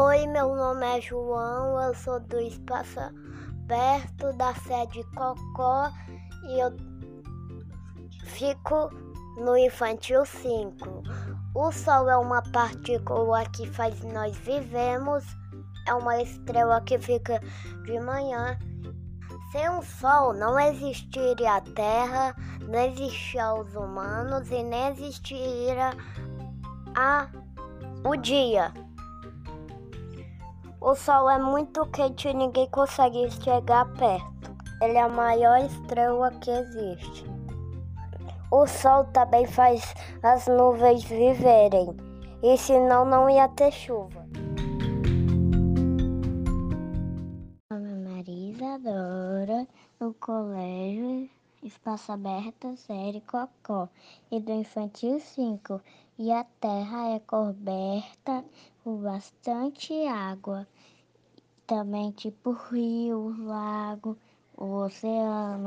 Oi, meu nome é João, eu sou do Espaço Aberto da sede Cocó e eu fico no Infantil 5. O Sol é uma partícula que faz nós vivemos, é uma estrela que fica de manhã. Sem o Sol não existiria a Terra, não existiria os humanos e nem existiria a, o dia. O Sol é muito quente e ninguém consegue chegar perto. Ele é a maior estrela que existe. O Sol também faz as nuvens viverem, e senão não ia ter chuva. Nome é Marisa Dora, no colégio Espaço Aberto Série Cocó e do Infantil 5. E a terra é coberta por bastante água. Também tipo rio, lago, oceano.